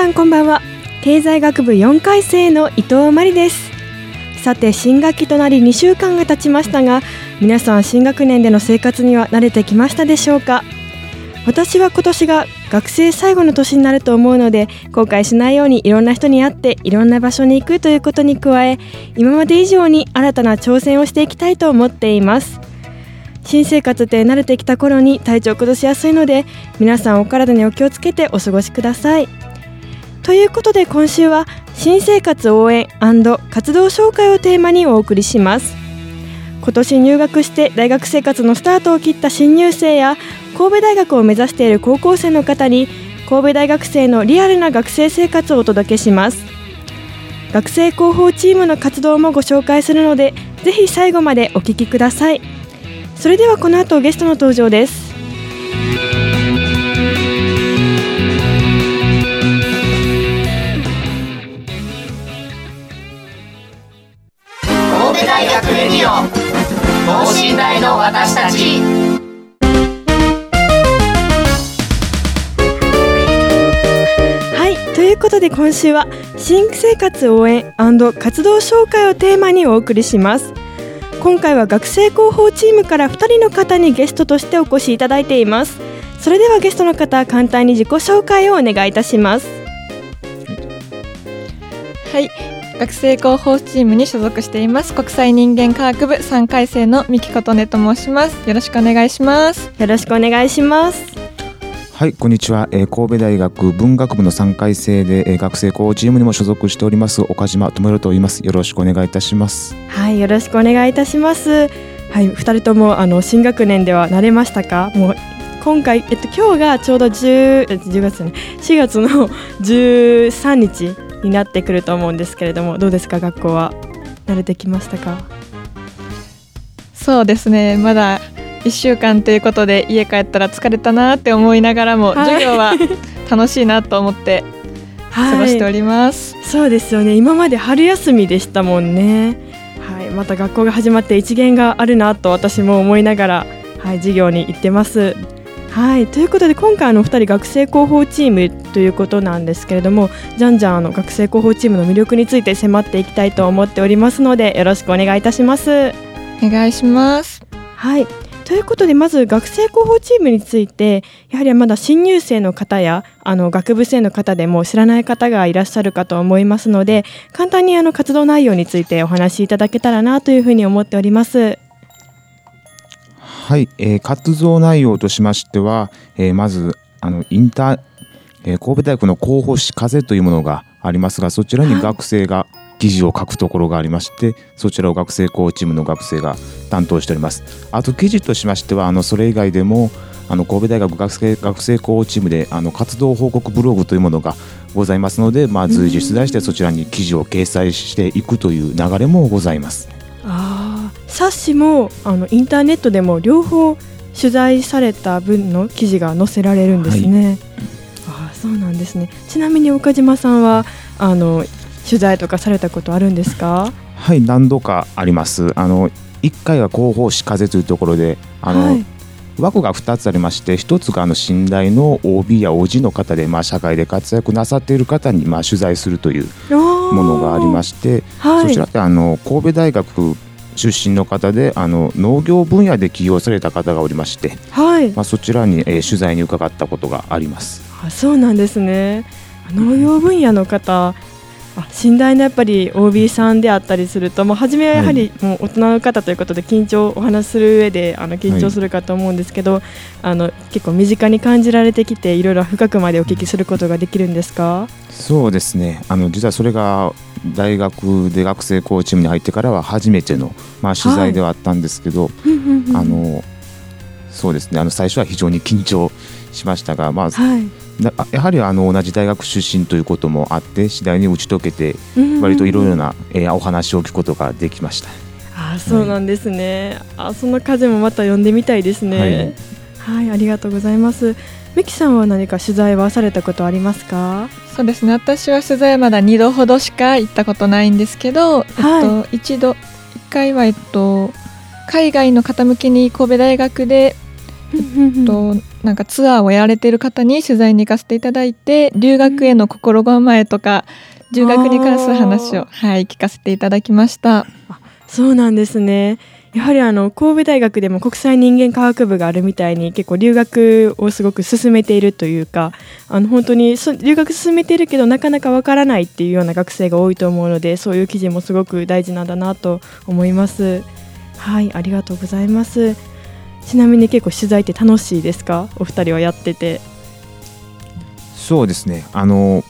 さんこんばんは。経済学部4回生の伊藤真理です。さて新学期となり2週間が経ちましたが皆さん新学年での生活には慣れてきましたでしょうか？私は今年が学生最後の年になると思うので後悔しないようにいろんな人に会っていろんな場所に行くということに加え今まで以上に新たな挑戦をしていきたいと思っています。新生活って慣れてきた頃に体調を崩しやすいので皆さんお体にお気をつけてお過ごしください。ということで今週は新生活応援活動紹介をテーマにお送りします。今年入学して大学生活のスタートを切った新入生や神戸大学を目指している高校生の方に神戸大学生のリアルな学生生活をお届けします。学生広報チームの活動もご紹介するのでぜひ最後までお聞きください。それではこの後ゲストの登場です。で今週は新生活応援活動紹介をテーマにお送りします。今回は学生広報チームから2人の方にゲストとしてお越しいただいています。それではゲストの方簡単に自己紹介をお願いいたします。はい。学生広報チームに所属しています。国際人間科学部3回生の三木琴音と申します。よろしくお願いします。よろしくお願いしますはいこんにちは、えー、神戸大学文学部の3回生で、えー、学生広報チームにも所属しております岡島智弘と言います。よろしくお願いいたします。はいよろしくお願いいたします。はい二人ともあの新学年では慣れましたか？もう今回、えっと、今日がちょうど 10, 10月ね。4月の 13日になってくると思うんですけれどもどうですか？学校は慣れてきましたか？そうですね。まだ1週間ということで家帰ったら疲れたなって思いながらも、はい、授業は楽しいなと思って過ごしております、はい、そうですよね。今まで春休みでしたもんね。はい。また学校が始まって一元があるなと私も思いながらはい授業に行ってます。はい。ということで今回の2人学生広報チームということなんですけれどもじゃんじゃんあの学生広報チームの魅力について迫っていきたいと思っておりますのでよろしくお願いいたします。お願いします。はいということでまず学生広報チームについてやはりまだ新入生の方やあの学部生の方でも知らない方がいらっしゃるかと思いますので簡単にあの活動内容についてお話しいただけたらなというふうに思っております。はい、えー、活動内容としましては、えー、まずあのインター、えー、神戸大学の広報誌風というものがありますがそちらに学生が記事を書くところがありましてそちらを学生広報チームの学生が担当しております。あと記事としましてはあのそれ以外でもあの神戸大学学生学生広報チームであの活動報告ブログというものがございますので、まあ、随時出題してそちらに記事を掲載していくという流れもございます。あ冊子もあのインターネットでも両方取材された分の記事が載せられるんですね。はい、あそうなんですね。ちなみに岡島さんはあの取材とかされたことあるんですか？はい何度かあります。あの1回は広報誌風というところであの、はい、枠が2つありまして1つがあの信頼の OB や OG の方で、まあ、社会で活躍なさっている方に、まあ、取材するというものがありまして、はい、そちらってあの神戸大学出身の方であの農業分野で起業された方がおりまして、はい。まあ、そちらに、えー、取材に伺ったことがありますあそうなんですね。農業分野の方あ信頼のやっぱり OB さんであったりすると、もう初めはやはりもう大人の方ということで緊張お話しする上であの緊張するかと思うんですけど、あの結構身近に感じられてきていろいろ深くまでお聞きすることができるんですか？そうですね。あの実はそれが大学で学生コーチームに入ってからは初めての、まあ、取材ではあったんですけど、あのそうですね。あの最初は非常に緊張しましたが、まあはい。なやはりあの同じ大学出身ということもあって次第に打ち解けて割といろいろな、えーお話を聞くことができました。あそうなんですね、あその風もまた読んでみたいですね。はい、ありがとうございます。ミキさんは何か取材はされたことありますか？そうですね。私は取材はまだ2度ほどしか行ったことないんですけど、はい。えっと、一度1回は、えっと、海外の方向けに神戸大学で、えっと、なんかツアーをやられている方に取材に行かせていただいて留学への心構えとか留学に関する話を、はい、聞かせていただきました。そうなんですね。やはりあの神戸大学でも国際人間科学部があるみたいに結構留学をすごく進めているというかあの本当にそ留学進めているけどなかなかわからないっていうような学生が多いと思うのでそういう記事もすごく大事なんだなと思います。はいありがとうございますちなみに結構取材って楽しいですか？お二人はやってて。そうですね。あの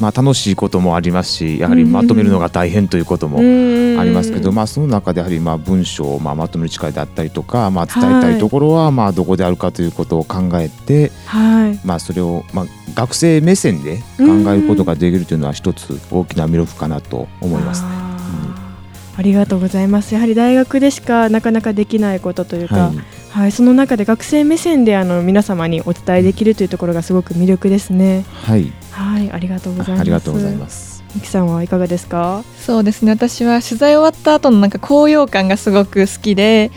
まあ、楽しいこともありますしやはりまとめるのが大変ということもありますけど、まあ、その中でやはりまあ文章をまあまとめる力であったりとか、まあ、伝えたいところはまあどこであるかということを考えて、はい。まあ、それをまあ学生目線で考えることができるというのは一つ大きな魅力かなと思いますね。ありがとうございますやはり大学でしかなかなかできないことというか、ははいい、その中で学生目線であの皆様にお伝えできるというところがすごく魅力ですね。はい、はい、ありがとうございます。ありがとうございます。ミキさんはいかがですか？そうですね私は取材終わった後のなんか高揚感がすごく好きで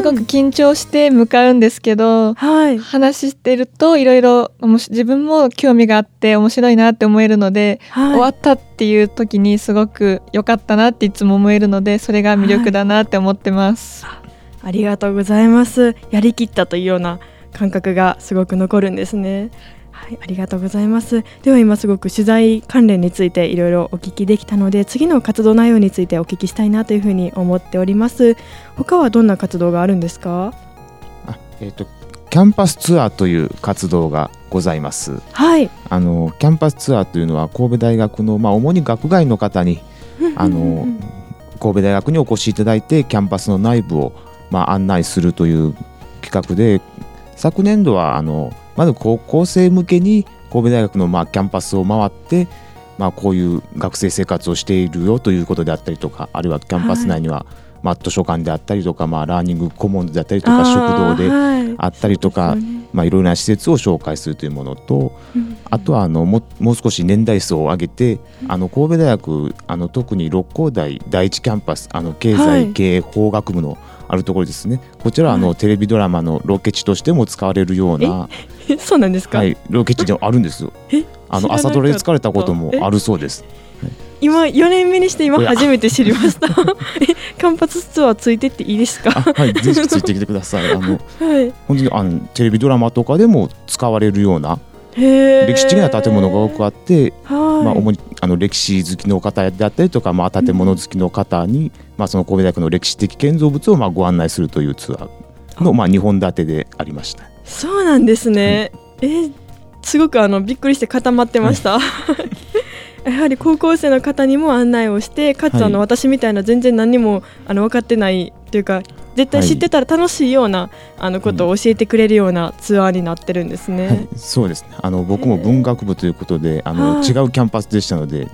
すごく緊張して向かうんですけどはい、話してるといろいろ自分も興味があって面白いなって思えるので、はい、終わったっていう時にすごく良かったなっていつも思えるのでそれが魅力だなって思ってます。ありがとうございます。やりきったというような感覚がすごく残るんですね。はい、ありがとうございます。では今すごく取材関連についていろいろお聞きできたので、次の活動内容についてお聞きしたいなというふうに思っております。他はどんな活動があるんですか？あえっ、とキャンパスツアーという活動がございます。はい。あのキャンパスツアーというのは神戸大学のまあ主に学外の方にあの神戸大学にお越しいただいてキャンパスの内部をまあ案内するという企画で昨年度はあのまず高校生向けに神戸大学のまあキャンパスを回ってまあこういう学生生活をしているよということであったりとかあるいはキャンパス内にはまあ図書館であったりとかまあラーニングコモンズであったりとか食堂でであったりとかまあいろいろな施設を紹介するというものとあとはあのももう少し年代層を上げてあの神戸大学あの特に六甲大第一キャンパスあの経はい。済経営法学部のあるところですね、こちらはあの、はいテレビドラマのロケ地としても使われるような、そうなんですか？はい、ロケ地であるんですよ。え？あの朝ドラで使われたこともあるそうです。今4年目にして今初めて知りました。え、キャンパスツアーついてっていいですか？あはいぜひついてきてください。あの はい。本当にあのテレビドラマとかでも使われるような歴史的な建物が多くあってはい。まあ、主にあの歴史好きの方であったりとか、まあ、建物好きの方に、まあ、その神戸大学の歴史的建造物をまあご案内するというツアーのまあ2本立てでありました。そうなんですね。えーすごくあのびっくりして固まってました。やはり高校生の方にも案内をしてかつはいあの、私みたいな全然何にもあの分かってないというか絶対知ってたら楽しいような、あのことを教えてくれるようなツアーになってるんですね。はい、そうですね。あの僕も文学部ということであのはい。違うキャンパスでしたので、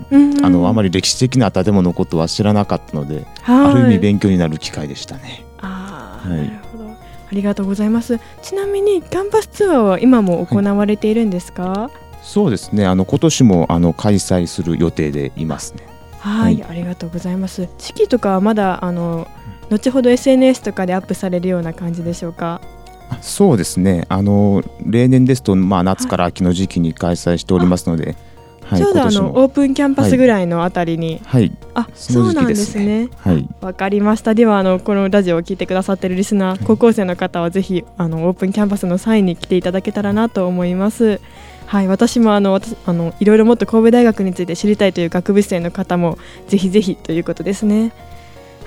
あのあまり歴史的な建物のことは知らなかったので、はい。ある意味勉強になる機会でしたね。あーはい。なるほど。ありがとうございます。ちなみにキャンパスツアーは今も行われているんですか？そうですね。あの今年もあの開催する予定でいますね。はい、はありがとうございます。時期とかはまだあの後ほど SNS とかでアップされるような感じでしょうか？あそうですね。あの例年ですと、まあ、夏から秋の時期に開催しておりますので、はい、ちょうどあのオープンキャンパスぐらいのあたりに、はい。あそそうなんですすね。はい。わかりました。ではあのこのラジオを聞いてくださってるリスナー高校生の方はぜひあのオープンキャンパスの際に来ていただけたらなと思います。はい、私もあの私あのいろいろもっと神戸大学について知りたいという学部生の方もぜひぜひということですね。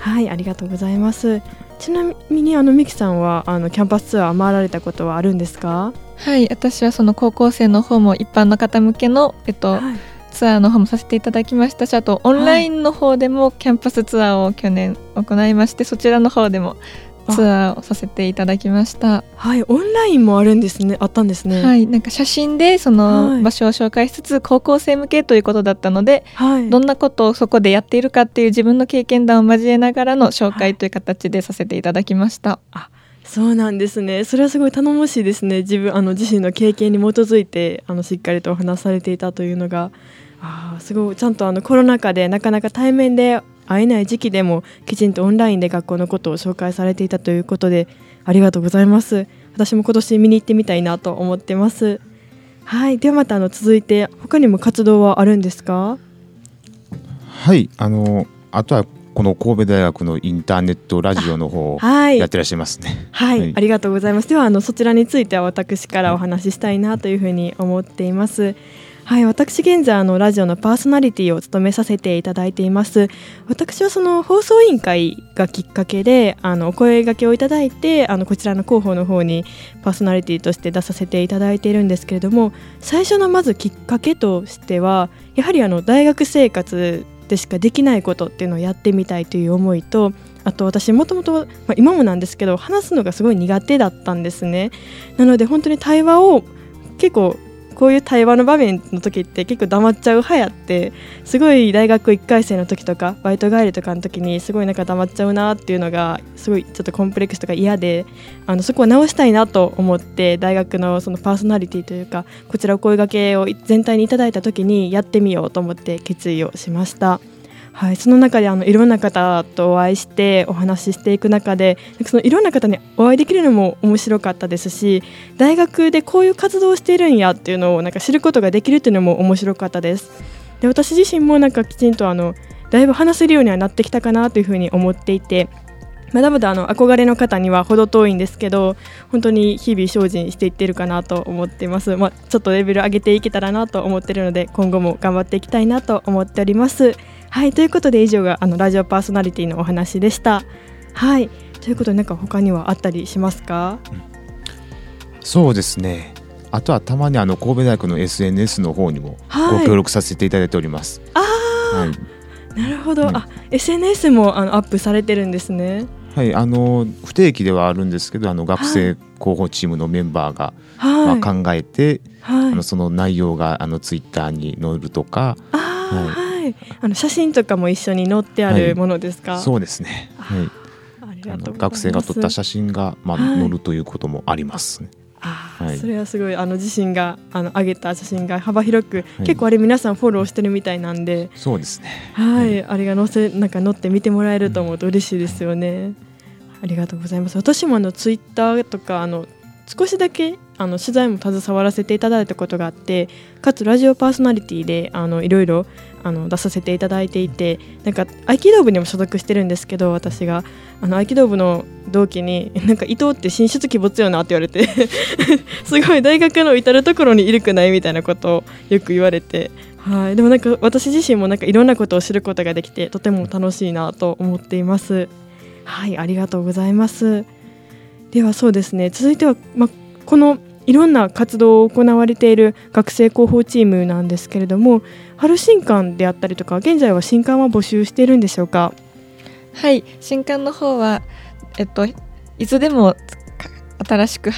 はい、ありがとうございます。ちなみにあのミキさんはあのキャンパスツアー回られたことはあるんですか？はい私はその高校生の方も一般の方向けの、えっと、はい、ツアーの方もさせていただきましたしあとオンラインの方でもキャンパスツアーを去年行いましてそちらの方でもツアーをさせていただきました。はい、オンラインもあるんですね。あったんですね。、はいい、なんか写真でそはいの場所を紹介しつつ高校生向けということだったので、はい、どんなことをそこでやっているかっていう自分の経験談を交えながらの紹介という形でさせていただきました。そうなんですね。それはすごい頼もしいですね。自分あの自身の経験に基づいてあのしっかりとお話しされていたというのが、あーすごいちゃんとあのコロナ禍でなかなか対面で会えない時期でもきちんとオンラインで学校のことを紹介されていたということでありがとうございます。私も今年見に行ってみたいなと思ってます。はい、ではまたあの続いて他にも活動はあるんですか？はいあのあとはこの神戸大学のインターネットラジオの方をはいやってらっしゃいますね。はい、はいありがとうございます。ではあのそちらについては私からお話ししたいなというふうに思っています。はい、はい私現在あのラジオのパーソナリティを務めさせていただいています。私はその放送委員会がきっかけであのお声掛けをいただいてあのこちらの広報の方にパーソナリティとして出させていただいているんですけれども最初のまずきっかけとしてはやはりあの大学生活でしかできないことっていうのをやってみたいという思いとあと私もともとまあ今もなんですけど話すのがすごい苦手だったんですねなので本当に対話を結構こういう対話の場面の時って結構黙っちゃう派やってすごい大学1回生の時とかバイト帰りとかの時にすごいなんか黙っちゃうなっていうのがすごいちょっとコンプレックスとか嫌であのそこを直したいなと思って大学のそのパーソナリティというかこちらお声がけを全体にいただいた時にやってみようと思って決意をしました。はい、その中であのいろんな方とお会いしてお話ししていく中でそのいろんな方にお会いできるのも面白かったですし大学でこういう活動をしているんやっていうのをなんか知ることができるっていうのも面白かったです。で私自身もなんかきちんとあのだいぶ話せるようにはなってきたかなというふうに思っていてまだまだあの憧れの方には程遠いんですけど本当に日々精進していってるかなと思ってます、まあ、ちょっとレベル上げていけたらなと思ってるので今後も頑張っていきたいなと思っておりますはいということで以上があのラジオパーソナリティのお話でした。はいということでなんか他にはあったりしますか？そうですね。あとはたまにあの神戸大学の SNS の方にもはい。ご協力させていただいております。あはい。あなるほど、はいあ SNS もあのアップされてるんですね。はい、あの不定期ではあるんですけど、あの学生広報チームのメンバーが、はい、まあ、考えて、はい。あのその内容があのツイッターに載るとか、はい、あの写真とかも一緒に載ってあるものですか、そうですね。はい。あの学生が撮った写真がまあはい載るということもありますね。あーはいそれはすごいあの自身があの上げた写真が幅広く、い結構あれ皆さんフォローしてるみたいなんで、そうですね。はい、あれが載せなんか載って見てもらえると思うと嬉しいですよね。ありがとうございます。私もあのツイッターとかあの少しだけあの取材も携わらせていただいたことがあって、かつラジオパーソナリティであのいろいろあの出させていただいていて、なんか合気道部にも所属してるんですけど、私があの合気道部の同期になんか伊藤って進出鬼没よなって言われて、すごい大学の至る所にいるくないみたいなことをよく言われて。はい、でもなんか私自身もなんかいろんなことを知ることができてとても楽しいなと思っています。はい、ありがとうございます。ではそうですね、続いてはまこのいろんな活動を行われている学生広報チームなんですけれども、春新刊であったりとか現在は新刊は募集しているんでしょうか？はい新刊の方はえっといつでもか新しく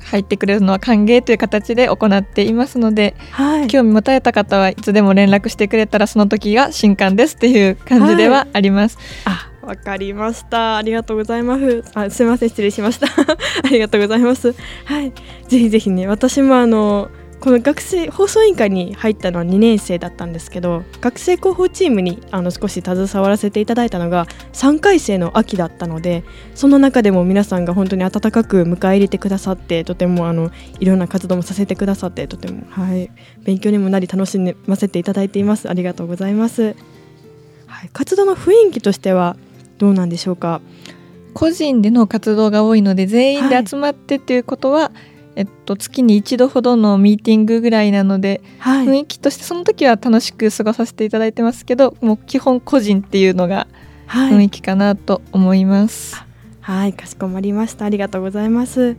入ってくれるのは歓迎という形で行っていますのではい、興味持たれた方はいつでも連絡してくれたらその時が新刊ですっていう感じではあります。あ、わかりました。ありがとうございます。あ、すみません、失礼しました。ありがとうございます。はい、ぜひぜひね、私もあの。この学生放送委員会に入ったのは2年生だったんですけど学生広報チームにあの少し携わらせていただいたのが3回生の秋だったのでその中でも皆さんが本当に温かく迎え入れてくださってとてもあのいろんな活動もさせてくださってとても、はい、勉強にもなり楽しませていただいていますありがとうございます、はい、活動の雰囲気としてはどうなんでしょうか？個人での活動が多いので全員で集まってっていうことはえっと、月に一度ほどのミーティングぐらいなので、はい。雰囲気としてその時は楽しく過ごさせていただいてますけどもう基本個人っていうのがはい、雰囲気かなと思います。はい、かしこまりました。ありがとうございます。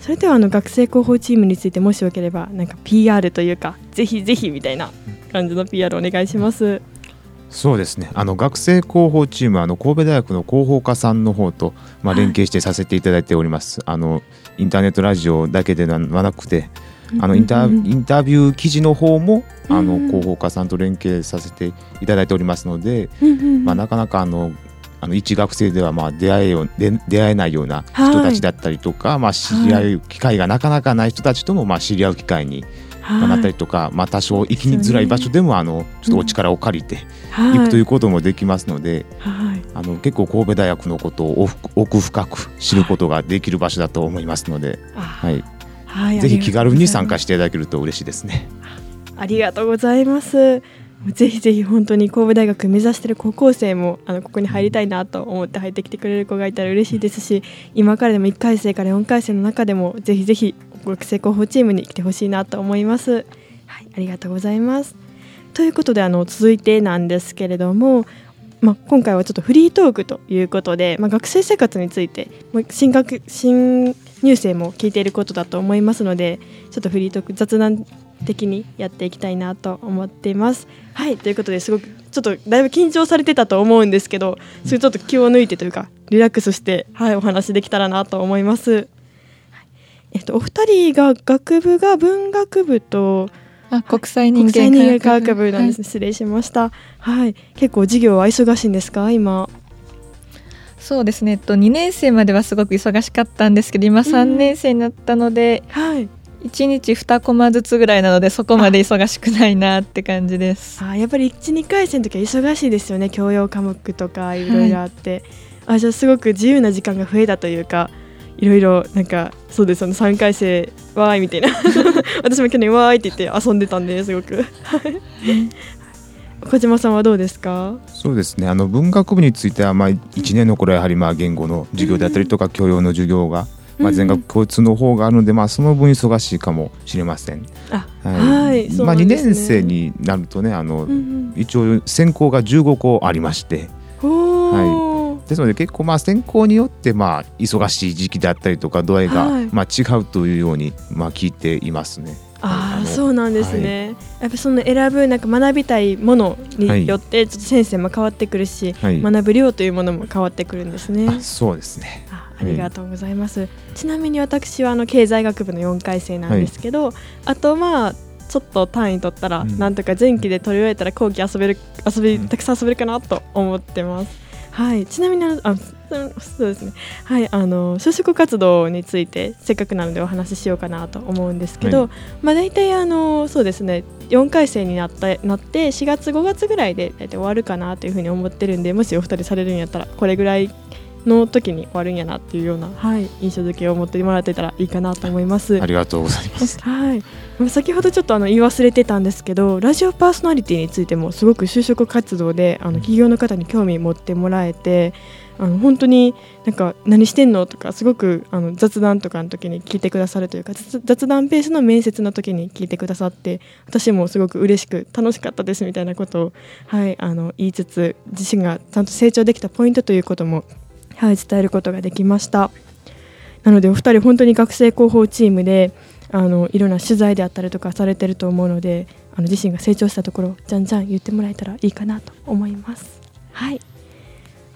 それではあの学生広報チームについてもしよければなんか PR というかぜひぜひみたいな感じの PR お願いしますそうですね。あの学生広報チームはあの神戸大学の広報課さんの方と、まあ、はい。連携してさせていただいております、あのインターネットラジオだけではなくてあのインタビュー記事の方もあの広報課さんと連携させていただいておりますので、まあ、なかなかあのあの一学生ではまあ出会えよ出会えないような人たちだったりとか、まあ、知り合う機会がなかなかない人たちともまあ知り合う機会にまあなったりとか、まあ、多少行きにづらい場所でもあのちょっとお力を借りてはい。行くということもできますので、はい。あの結構神戸大学のことを奥奥深く知ることができる場所だと思いますので、あはい、はいぜひ気軽に参加ししていただけると嬉しいですね。ありがとうございます。ぜひぜひ本当に神戸大学目指している高校生もあのここに入りたいなと思って入ってきてくれる子がいたら嬉しいですし今からでも1回生から4回生の中でもぜひぜひ学生広報チームに来てほしいなと思います。はい、ありがとうございます。ということであの続いてなんですけれども、まあ、今回はちょっとフリートークということで、まあ、学生生活について、新学新入生も聞いていることだと思いますのでちょっとフリートーク雑談的にやっていきたいなと思っています。はいということですごくちょっとだいぶ緊張されてたと思うんですけどそれちょっと気を抜いてというかリラックスして、はい、お話できたらなと思います。はいえっと、お二人が学部が文学部とあ国際人間科間学部なんです、失礼しました。はい、結構授業は忙しいんですか？今。そうですね、えっと、2年生まではすごく忙しかったんですけど今3年生になったので、はい。1日2コマずつぐらいなのでそこまで忙しくないなって感じです。あやっぱり一二回生の時は忙しいですよね。教養科目とかいろいろあって、あじゃあすごく自由な時間が増えたというかいろいろなんかそうですよね3回生わーいみたいな。私も去年わーいって言って遊んでたんですごく。はい小島さんはどうですか？そうですね。あの文学部については、まあ、1年の頃はやはりまあ言語の授業であったりとか教養の授業が、まあ、全学共通の方があるので、まあ、その分忙しいかもしれません。あはい。まあ、2なんですね。年生になるとねあの、一応専攻が15校ありまして。おーですので結構まあ専攻によってまあ忙しい時期であったりとか度合いがはいまあ違うというようにまあ聞いていますね。ああのそうなんですね、やっぱその選ぶなんか学びたいものによってちょっと先生も変わってくるし、はい学ぶ量というものも変わってくるんですね。あそうですね。あありがとうございます、ちなみに私はあの経済学部の4回生なんですけど、あとまあちょっと単位取ったら、うんなんとか前期で取り終えたら後期遊べる遊びうんたくさん遊べるかなと思ってます。はい、ちなみにあそうですね。はい、あの就職活動についてせっかくなのでお話ししようかなと思うんですけど、はいまあ大体あのそうですね。4回生になったなって4月5月ぐらいで大体終わるかなというふうに思ってるんでもしお二人されるんやったらこれぐらいの時に終わるんやなっていうような、はい、印象付けを持ってもらってたらいいかなと思います。ありがとうございます。はい、まあ先ほどちょっとあの言い忘れてたんですけどラジオパーソナリティについてもすごく就職活動であの企業の方に興味持ってもらえてあの本当になんか何してんのとかすごくあの雑談とかの時に聞いてくださるというか雑雑談ベースの面接の時に聞いてくださって私もすごく嬉しく楽しかったですみたいなことを、はい、あの言いつつ自身がちゃんと成長できたポイントということも、はい、伝えることができました。なのでお二人本当に学生広報チームであのいろんな取材であったりとかされてると思うのであの自身が成長したところをじゃんじゃん言ってもらえたらいいかなと思います。はい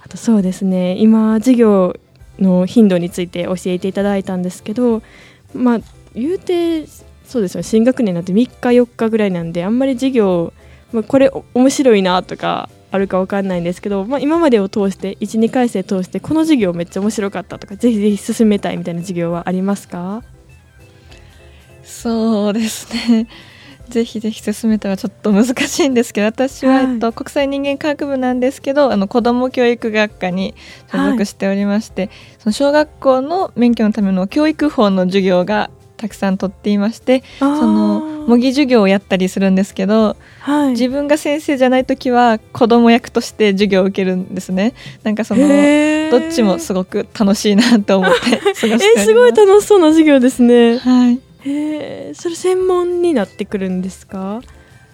あとそうですね今授業の頻度について教えていただいたんですけどまあ言うてそうですよ新学年なんて3日4日ぐらいなんであんまり授業、まあ、これお面白いなとかあるかわかんないんですけど、まあ、今までを通して12回生通してこの授業めっちゃ面白かったとかぜひぜひ進めたいみたいな授業はありますか？そうですね。ぜひぜひ進めたらちょっと難しいんですけど私は、はい。えっと、国際人間科学部なんですけどあの子ども教育学科に所属しておりまして、その小学校の免許のための教育法の授業がたくさん取っていましてその模擬授業をやったりするんですけどはい。自分が先生じゃない時は子供役として授業を受けるんですね。なんかそのどっちもすごく楽しいなと思って過ごしてえーすごい楽しそうな授業ですね。はいへーそれ専門になってくるんですか？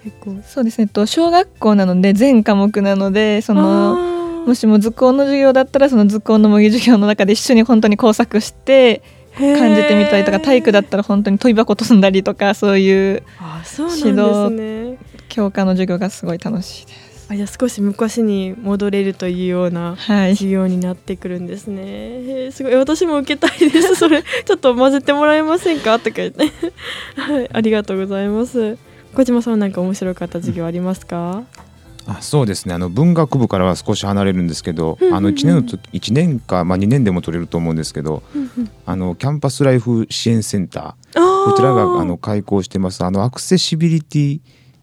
結構。そうですねと小学校なので全科目なのでそののもしも図工の授業だったらその図工の模擬授業の中で一緒に本当に工作して感じてみたりとか体育だったら本当に飛び箱飛んだりとかそういうあそうなんですね。教科の授業がすごい楽しいです。あじゃあ少し昔に戻れるというようなはい、授業になってくるんですね。へーすごい。私も受けたいです。それ ちょっと混ぜてもらえませんか？とか言って。はい、ありがとうございます。小島さんは何か面白かった授業ありますか？あそうですね。あの文学部からは少し離れるんですけど、うんうんうん。あの1年の時1年か、まあ、2年でも取れると思うんですけどあのキャンパスライフ支援センター。こちらがあの開校してます。あのアクセシビリティ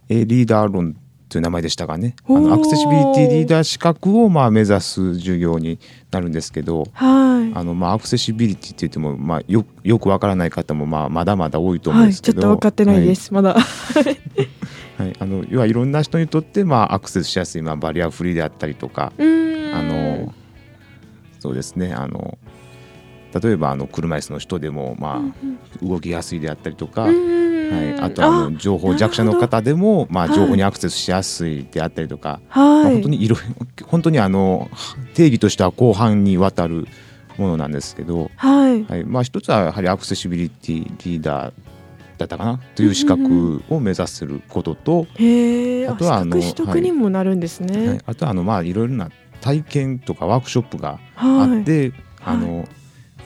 えーリーダー論という名前でしたかね。あのアクセシビリティリーダー資格をまあ目指す授業になるんですけどはい。あのまあアクセシビリティって言っても、まあ、よよくわからない方もまあまだまだ多いと思うんはい、ですけど、ちょっと分かってないです。まだ。はい、あの要はいろんな人にとって、まあ、アクセスしやすい、まあ、バリアフリーであったりとか、あのそうですね。あの例えばあの車椅子の人でも、まあ、動きやすいであったりとか、うはい、あとあの情報弱者の方でも、まあ、はい情報にアクセスしやすいであったりとか、あまあ、はい。本当にいろいろ本当にあの定義としては広範にわたるものなんですけど、はい。はいまあ、一つはやはりアクセシビリティリーダーだったかなという資格を目指することと、へえ。ああとはあの資格取得にもなるんですはいね。、あとはあのまあいろいろな体験とかワークショップがあはい。って、あの要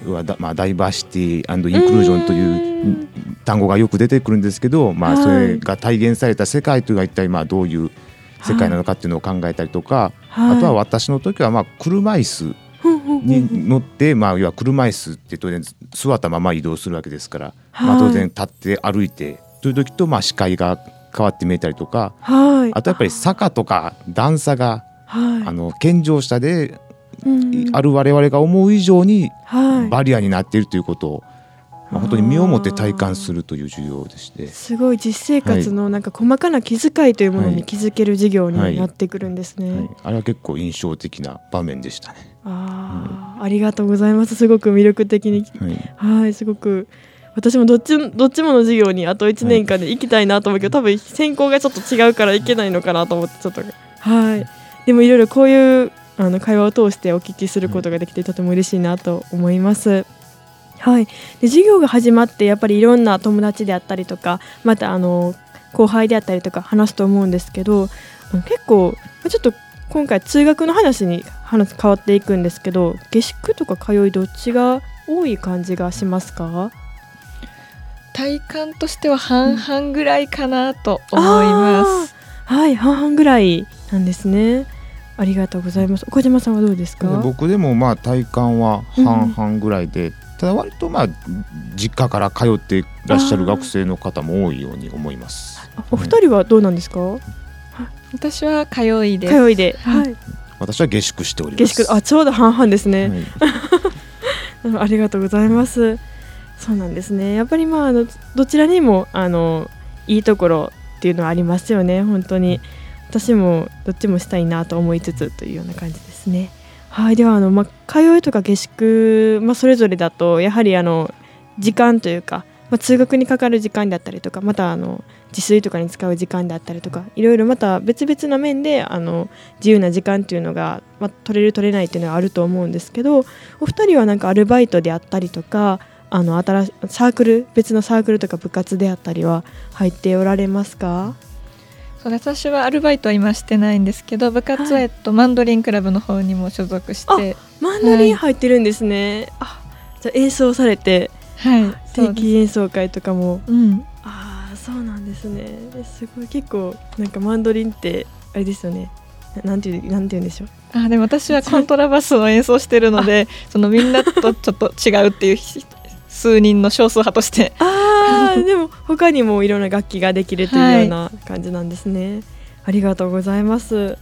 はだまあダイバーシティインクルージョンという単語がよく出てくるんですけど、まあはい。それが体現された世界というのは一体まあどういう世界なのかっていうのを考えたりとか、はい。あとは私の時はまあ車椅子に乗って、まあ要は車椅子って当然座ったまま移動するわけですから、まあはい当然立って歩いてという時とまあ視界が変わって見えたりとか、はい。あとやっぱり坂とか段差がはい。あの健常者でうんある我々が思う以上にはい。バリアになっているということを、まあ、本当に身をもって体感するという授業でして、すごい実生活のなんか細かな気遣いというものはい。に気づける授業にはいなってくるんですね。はい、あれは結構印象的な場面でしたね。ああ、ありがとうございます。すごく魅力的に、はい、はい、すごく。私もどっちどっちもの授業にあと1年間で行きたいなと思うけど、多分専攻がちょっと違うから行けないのかなと思ってちょっと。はい。でもいろいろこういうあの会話を通してお聞きすることができてとても嬉しいなと思います。はい、で授業が始まってやっぱりいろんな友達であったりとかまたあの後輩であったりとか話すと思うんですけど結構まあちょっと今回通学の話に話変わっていくんですけど下宿とか通いどっちが多い感じがしますか？体感としては半々ぐらいかなと思います。はい半々ぐらいなんですねありがとうございます小島さんはどうですか？僕でもまあ体感は半々ぐらいで、ただ割とまあ実家から通っていらっしゃる学生の方も多いように思います。あお二人はどうなんですか、私は通いです。通いで、はいはい、私は下宿しておりま下す。宿あちょうど半々ですね、はいうん ありがとうございます。そうなんですね。やっぱりまああのどちらにもあのいいところっていうのはありますよね。本当に私もどっちもしたいなと思いつつというような感じですね。はい。ではあのま通いとか下宿まそれぞれだとやはりあの時間というか。ま、通学にかかる時間であったりとかまたあの自炊とかに使う時間であったりとかいろいろまた別々な面であの自由な時間っていうのが、ま、取れる取れないっていうのはあると思うんですけどお二人はなんかアルバイトであったりとかあの新サークル別のサークルとか部活であったりは入っておられますか？そう私はアルバイトは今してないんですけど部活は、はいえっと、マンドリンクラブの方にも所属して。マンドリン入ってるんですね、あじゃあ演奏されてはい。定期演奏会とかも。うん。ああそうなんですね。すごい。結構なんかマンドリンってあれですよね。ななんていうなんて言うんでしょう。あでも私はコントラバスを演奏してるのでそのみんなとちょっと違うっていうひ数人の少数派として。あー でも他にもいろんな楽器ができるというような感じなんですね、ありがとうございます。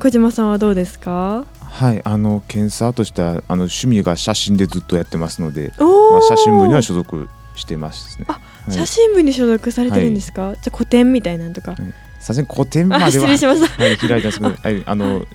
小島さんはどうですか？はい、あの検査としてはあの趣味が写真でずっとやってますので、まあ、写真部には所属してますね。あはい。写真部に所属されてるんですか、じゃあ古典みたいなのとか、さすがに古典まあでは失礼しましたはい、開いたんですけど、はい、あの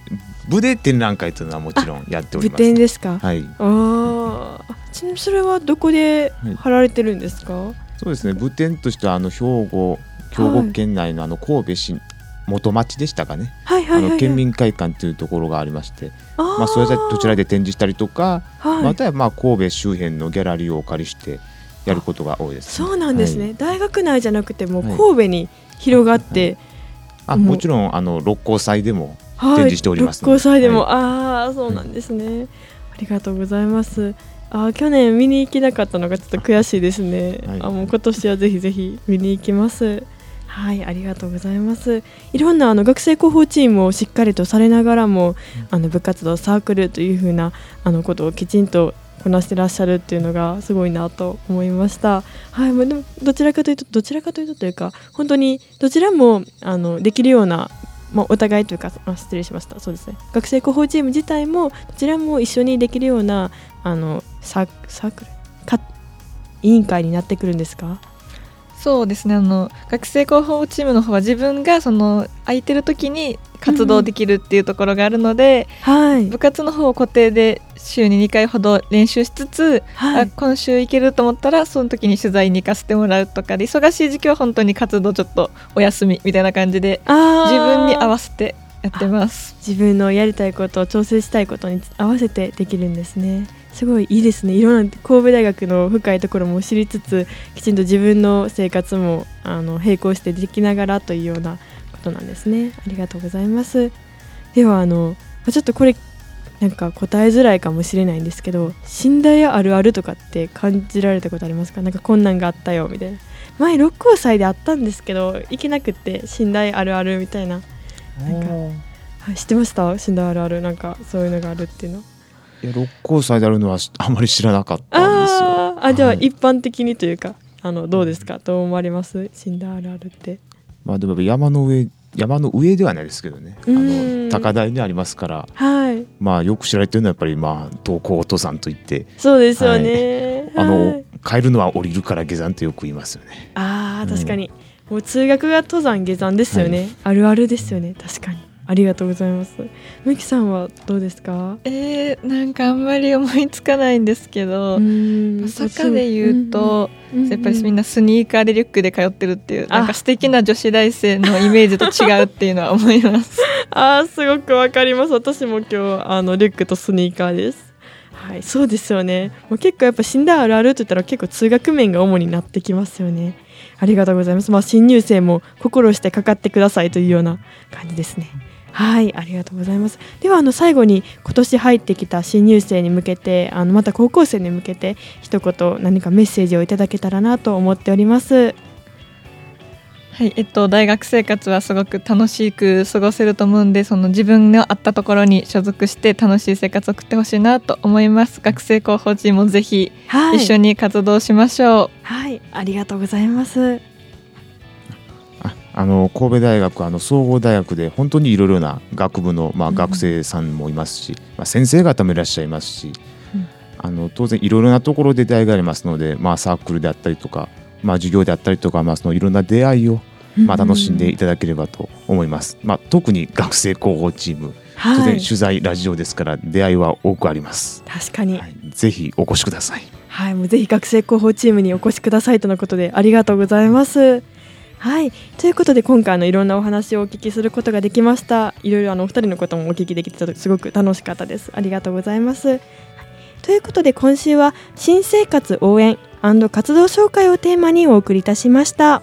部で展覧会というのはもちろんやっており部ます、展ですか、はい、ああちなみにそれはどこではい。貼られてるんですか、そうですね。部展としてはあの兵庫兵庫県内のあの神戸市元町でしたかね。はいはいはい、はい、あの県民会館というところがありまして、まあそれでどちらで展示したりとか、はい。またはまあ神戸周辺のギャラリーをお借りしてやることが多いです、そうなんですね、はい。大学内じゃなくても神戸に広がって、あもちろんあの六甲祭でもはい。展示しておりますので。六甲祭でも、はああそうなんですね、ありがとうございますあー去年見に行けなかったのがちょっと悔しいですね、はい。あもう今年はぜひぜひ見に行きます。はいありがとうございます。いろんなあの学生広報チームをしっかりとされながらも、あの部活動サークルというふうなあのことをきちんとこなしてらっしゃるっていうのがすごいなと思いました。はい、まあでもどちらかというとどちらかというとというか本当にどちらもあのできるようなまあ、お互いというかあ失礼しました。そうですね。学生広報チーム自体もどちらも一緒にできるようなあのサーサークルか委員会になってくるんですか？そうですね。あの学生広報チームの方は自分がその空いてる時に活動できるっていうところがあるので、はい。部活の方を固定で週に2回ほど練習しつつ、あはい。今週行けると思ったらその時に取材に行かせてもらうとかで忙しい時期は本当に活動ちょっとお休みみたいな感じであ自分に合わわせてやってます。自分のやりたいことを調整したいことに合わせてできるんですねすごいいいですね。いろんな神戸大学の深いところも知りつつきちんと自分の生活もあの並行してできながらというようなことなんですね。ありがとうございます。ではあのちょっとこれなんか答えづらいかもしれないんですけど寝台あるあるとかって感じられたことありますか？なんかこんなんがあったよみたいな。前六甲祭であったんですけど行けなくって寝台あるあるみたいな。なんかはい、知ってました寝台あるあるなんかそういうのがあるっていうのいや六甲祭であるのはしあまり知らなかったんですよ。あじゃあはい。一般的にというかあのどうですか？どう思われます？寝台あるあるって。まあでも山の上山の上ではないですけどね。あうん。の高台にありますから、はい。まあよく知られてるのはやっぱりまあ登校登山といって、そうですよね、あの、はい。帰るのは降りるから下山とよく言いますよね。あー確かに、もう通学が登山下山ですよね、あるあるですよね。確かにありがとうございます。むきさんはどうですか？えー、なんかあんまり思いつかないんですけど、ん坂で言うと、やっぱりみんななスニーカーでリュックで通ってるっていうあ。なんか素敵な女子大生のイメージと違うっていうのは思います。あーすごくわかります。私も今日あのリュックとスニーカーです。はいそうですよね。もう結構やっぱ死んだあるあると言ったら結構通学面が主になってきますよね。ありがとうございます。まあ新入生も心してかかってくださいというような感じですねはいありがとうございますではあの最後に今年入ってきた新入生に向けてあのまた高校生に向けて一言何かメッセージをいただけたらなと思っておりますはい、えっと大学生活はすごく楽しく過ごせると思うんで、その自分のあったところに所属して楽しい生活を送ってほしいなと思います。学生広報チームもぜひはい一緒に活動しましょう。はいありがとうございますああの神戸大学あの総合大学で本当にいろいろな学部の、まあ、うん学生さんもいますし、まあ、先生方もいらっしゃいますし、うんあの当然いろいろなところで出会いがありますので、まあ、サークルであったりとか、まあ、授業であったりとか、まあ、そのいろんな出会いを、まあ、楽しんでいただければと思います。まあ、特に学生広報チーム当然はい取材ラジオですから出会いは多くあります。確かにはい、ぜひお越しください。はい、もうぜひ学生広報チームにお越しくださいとのことでありがとうございます。はい、ということで今回のいろんなお話をお聞きすることができました。いろいろあのお二人のこともお聞きできてすごく楽しかったです。ありがとうございます。ということで今週は新生活応援活動紹介をテーマにお送りいたしました。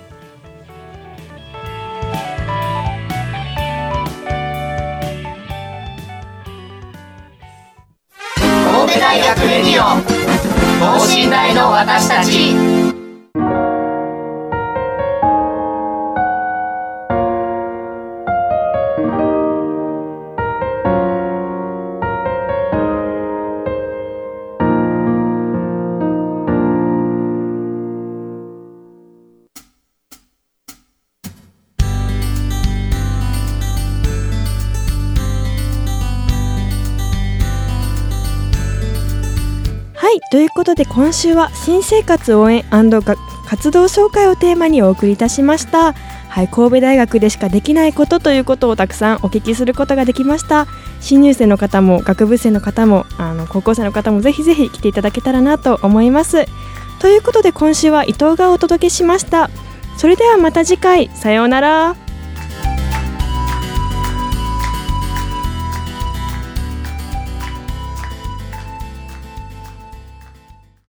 神戸大学レディオ等身大の私たちということで今週は新生活応援活動紹介をテーマにお送りいたしました。はい神戸大学でしかできないことということをたくさんお聞きすることができました。新入生の方も学部生の方もあの高校生の方もぜひぜひ来ていただけたらなと思います。ということで今週は伊藤がお届けしました。それではまた次回。さようなら。